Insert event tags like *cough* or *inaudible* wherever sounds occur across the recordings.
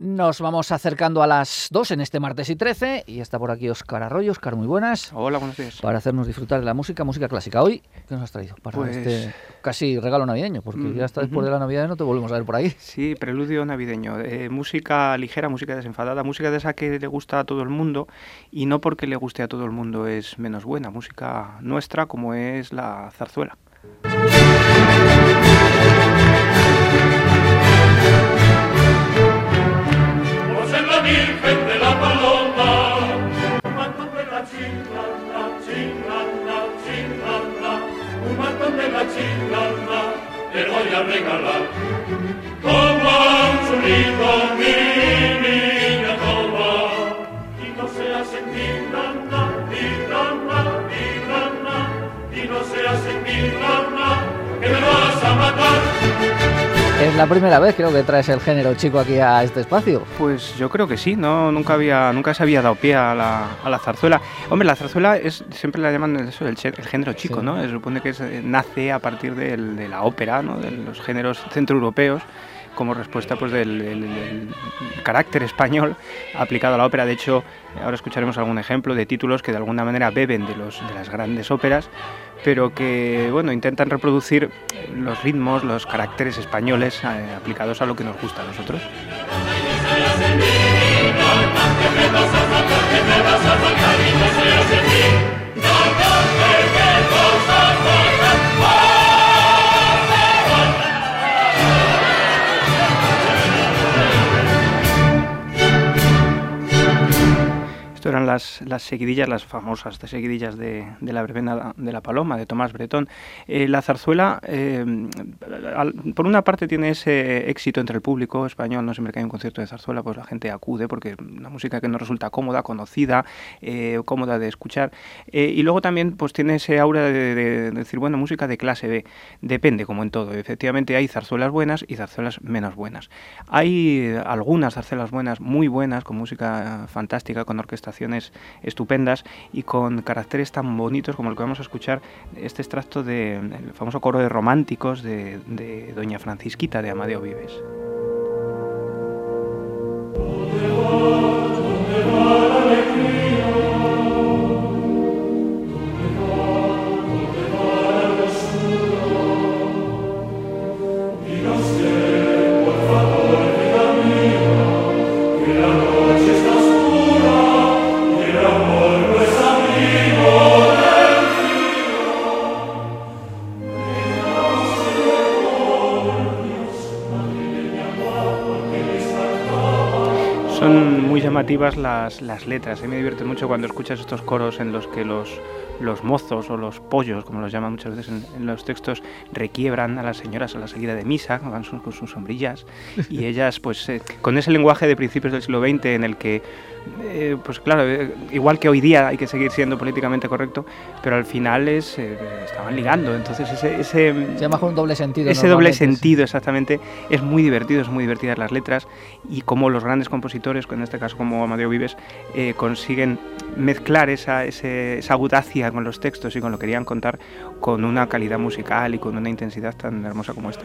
Nos vamos acercando a las 2 en este martes y 13 y está por aquí Oscar Arroyo. Oscar, muy buenas. Hola, buenos días. Para hacernos disfrutar de la música, música clásica. Hoy, ¿qué nos has traído? Para Pues- este casi regalo navideño, porque Mm, ya hasta después ujú. de la Navidad no te volvemos a ver por ahí. Sí, preludio navideño. eh, música ligera, música desenfadada, música de esa que le gusta a todo el mundo y no porque le guste a todo el mundo es menos buena. Música nuestra como es la zarzuela. regalar Como un churrito mi niña toma Y no seas en mi nana, mi nana, mi nana Y no seas en mi nana Que me vas a matar Es la primera vez, creo que traes el género chico aquí a este espacio. Pues yo creo que sí, no, nunca había, nunca se había dado pie a la, a la zarzuela. Hombre, la zarzuela es siempre la llaman eso, el, género chico, Sí. ¿no? Se supone que es, eh, nace a partir del- de la ópera, ¿no? De los géneros centroeuropeos como respuesta pues del, del- del carácter español aplicado a la ópera. De hecho, ahora escucharemos algún ejemplo de títulos que de alguna manera beben de, los, de las grandes óperas, pero que bueno intentan reproducir los ritmos, los caracteres españoles eh, aplicados a lo que nos gusta a nosotros. Eran las, las seguidillas, las famosas de seguidillas de, de la verbena de la paloma, de Tomás Bretón. Eh, la zarzuela, eh, por una parte, tiene ese éxito entre el público español, no siempre que hay un concierto de zarzuela, pues la gente acude porque es una música que nos resulta cómoda, conocida, eh, cómoda de escuchar. Y luego también pues tiene ese aura de, de- de decir, bueno, música de clase B. Depende, como en todo. Efectivamente, hay zarzuelas buenas y zarzuelas menos buenas. Hay algunas zarzuelas buenas, muy buenas, con música fantástica, con estupendas y con caracteres tan bonitos como el que vamos a escuchar, este extracto del famoso coro de románticos de Doña Francisquita de Amadeo Vives. Llamativas las, las letras. A mí me divierte mucho cuando escuchas estos coros en los que los, los mozos o los pollos, como los llaman muchas veces en, en los textos, requiebran a las señoras a la salida de misa, van con sus sombrillas, y ellas, pues, eh, con ese lenguaje de principios del siglo XX en el que, eh, pues claro, eh, igual que hoy día hay que seguir siendo políticamente correcto, pero al final es, eh, estaban ligando. Entonces, ese, ese, Se llama un doble sentido. ese doble sentido, exactamente, es muy divertido, es muy divertidas las letras y cómo los grandes compositores, en este caso como Amadeo Vives, consiguen mezclar esa, ese- esa audacia con los textos y con lo que querían contar con una calidad musical y con una intensidad tan hermosa como esta.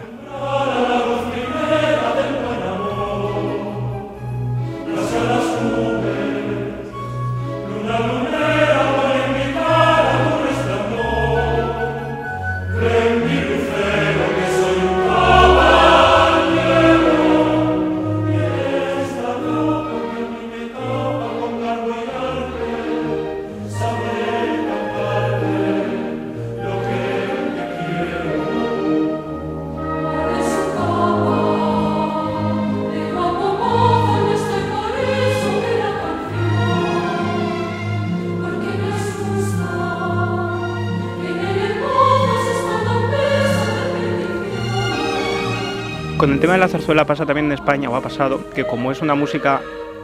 Con el tema de la zarzuela pasa también en España, o ha pasado, que como es una música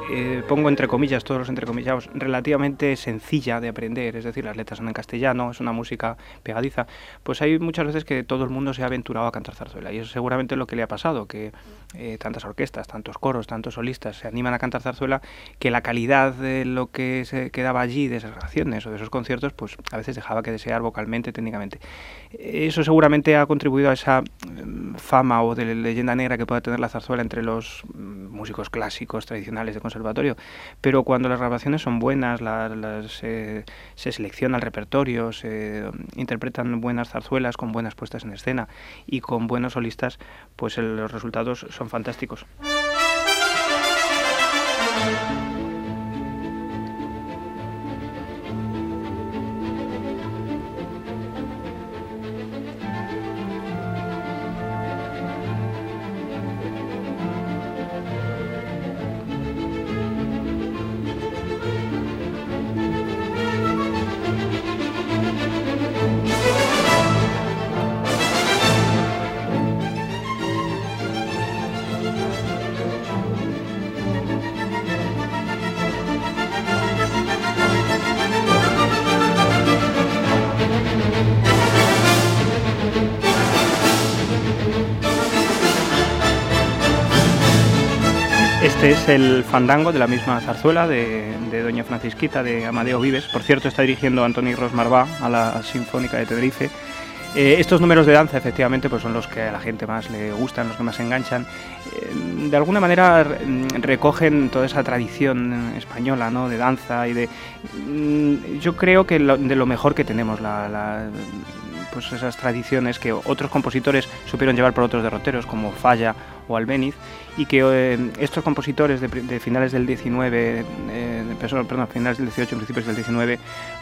eh, pongo entre comillas, todos los entrecomillados, relativamente sencilla de aprender, es decir, las letras son en castellano, es una música pegadiza, pues hay muchas veces que todo el mundo se ha aventurado a cantar zarzuela y eso seguramente lo que le ha pasado, que eh, tantas orquestas, tantos coros, tantos solistas se animan a cantar zarzuela, que la calidad de lo que se quedaba allí, de esas grabaciones o de esos conciertos, pues a veces dejaba que desear vocalmente, técnicamente. Eso seguramente ha contribuido a esa mm, fama o de leyenda negra que pueda tener la zarzuela entre los mm, músicos clásicos tradicionales de pero cuando las grabaciones son buenas, se selecciona el repertorio, se interpretan buenas zarzuelas con buenas puestas en escena y con buenos solistas, pues los resultados son fantásticos. Este es el fandango de la misma zarzuela de, Doña Francisquita de Amadeo Vives. Por cierto, está dirigiendo Antonio Rosmarbá a la Sinfónica de Tenerife. Eh, estos números de danza, efectivamente, pues son los que a la gente más le gustan, los que más enganchan. Eh, de alguna manera recogen toda esa tradición española, ¿no? De danza y de. Mm, yo creo que de lo mejor que tenemos, la, pues esas tradiciones que otros compositores supieron llevar por otros derroteros, como Falla o Albéniz, y que eh, estos compositores de, finales del 19, eh, perdón, finales del 18, principios del 19,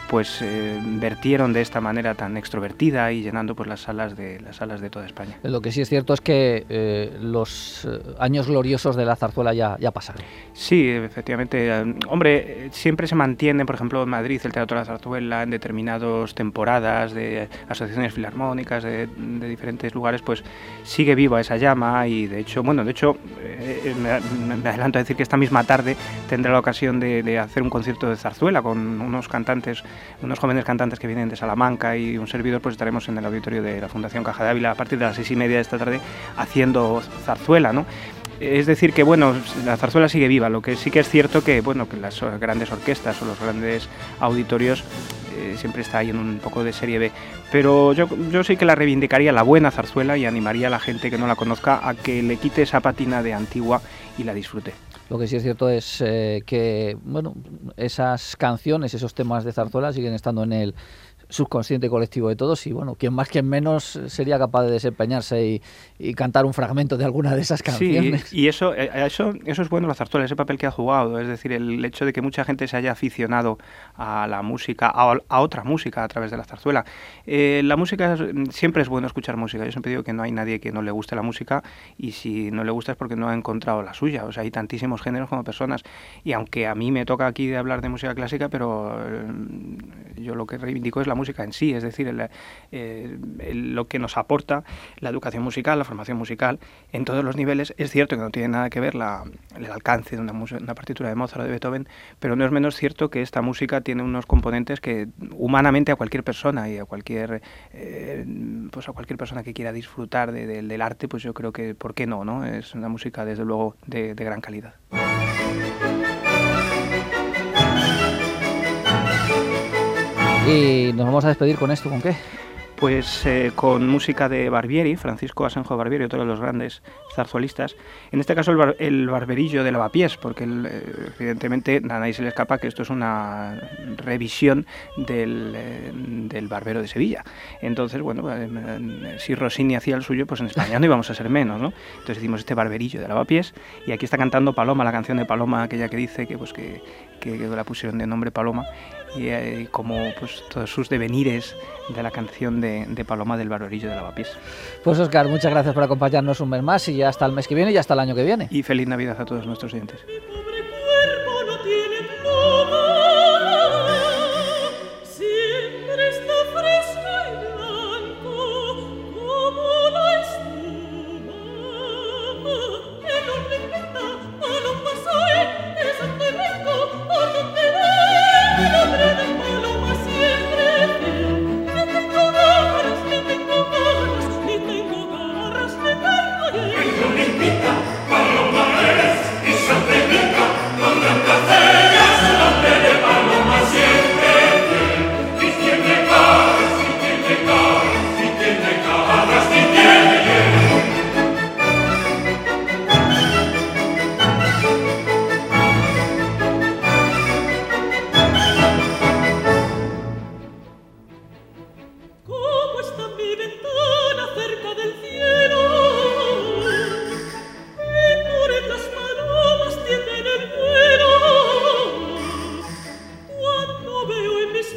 pues eh, vertieron de esta manera tan extrovertida y llenando pues las salas de las salas de toda España. Lo que sí es cierto es que los años gloriosos de la zarzuela ya, ya pasaron. Sí, efectivamente. hombre, siempre se mantiene, por ejemplo, en Madrid el Teatro de la Zarzuela en determinadas temporadas de asociaciones filarmónicas de, de diferentes lugares, pues sigue viva esa llama y de hecho bueno, de hecho, eh, me, adelanto a decir que esta misma tarde tendré la ocasión de, hacer un concierto de zarzuela con unos cantantes, unos jóvenes cantantes que vienen de Salamanca y un servidor, pues estaremos en el auditorio de la Fundación Caja de Ávila a partir de las seis y media de esta tarde haciendo zarzuela, ¿no? Es decir, que bueno, la zarzuela sigue viva, lo que sí que es cierto que bueno, que las grandes orquestas o los grandes auditorios siempre está ahí en un poco de serie B. Pero yo, yo sí que la reivindicaría la buena zarzuela y animaría a la gente que no la conozca a que le quite esa patina de antigua y la disfrute. Lo que sí es cierto es eh, que bueno, esas canciones, esos temas de zarzuela siguen estando en el subconsciente colectivo de todos y bueno, quien más quien menos sería capaz de desempeñarse y, cantar un fragmento de alguna de esas canciones. Sí, y eso, eh, eso, eso es bueno la zarzuela, ese papel que ha jugado, es decir, el hecho de que mucha gente se haya aficionado a la música, a, otra música a través de la zarzuela. Eh, la música, siempre es bueno escuchar música, yo siempre digo que no hay nadie que no le guste la música y si no le gusta es porque no ha encontrado la suya, o sea, hay tantísimos géneros como personas y aunque a mí me toca aquí de hablar de música clásica, pero eh, yo lo que reivindico es la música en sí, es decir, eh, lo que nos aporta la educación musical, la formación musical en todos los niveles. Es cierto que no tiene nada que ver el alcance de una, una, partitura de Mozart o de Beethoven, pero no es menos cierto que esta música tiene unos componentes que humanamente a cualquier persona y a cualquier, eh, pues a cualquier persona que quiera disfrutar del arte, pues yo creo que, ¿por qué no? no? Es una música, desde luego, de gran calidad. Y nos vamos a despedir con esto, ¿con qué? Pues eh, con música de Barbieri, Francisco Asenjo Barbieri, otro de los grandes zarzuelistas. En este caso el, barberillo de lavapiés, porque eh, evidentemente a nadie se le escapa que esto es una revisión del, eh, del barbero de Sevilla. Entonces, bueno, si Rossini hacía el suyo, pues en España no íbamos a ser menos, ¿no? Entonces hicimos este barberillo de lavapiés y aquí está cantando Paloma, la canción de Paloma, aquella que dice que, pues, que, que la pusieron de nombre Paloma y eh, como pues, todos sus devenires de la canción de, de Paloma del Barberillo de Lavapiés. Pues Oscar, muchas gracias por acompañarnos un mes más y ya hasta el mes que viene y hasta el año que viene. Y feliz Navidad a todos nuestros oyentes.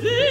see *laughs*